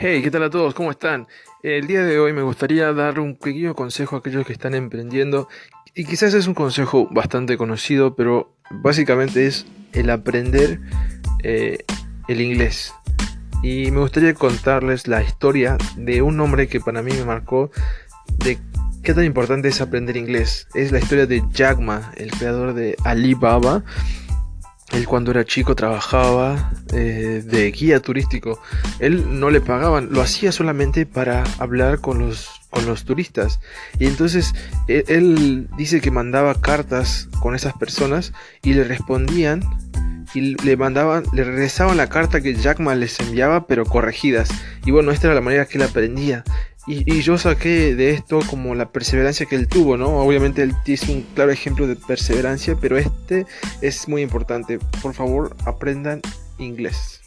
Hey, ¿qué tal a todos? ¿Cómo están? El día de hoy me gustaría dar un pequeño consejo a aquellos que están emprendiendo y quizás es un consejo bastante conocido, pero básicamente es el aprender eh, el inglés. Y me gustaría contarles la historia de un hombre que para mí me marcó de qué tan importante es aprender inglés. Es la historia de Jack Ma, el creador de Alibaba él cuando era chico trabajaba eh, de guía turístico. Él no le pagaban, lo hacía solamente para hablar con los, con los turistas. Y entonces él, e, él dice que mandaba cartas con esas personas y le respondían y le mandaban, le regresaban la carta que Jack Ma les enviaba, pero corregidas. Y bueno, esta era la manera que él aprendía. Y, yo saqué de esto como la perseverancia que él tuvo, ¿no? Obviamente él es un claro ejemplo de perseverancia, pero este es muy importante. Por favor, aprendan inglés.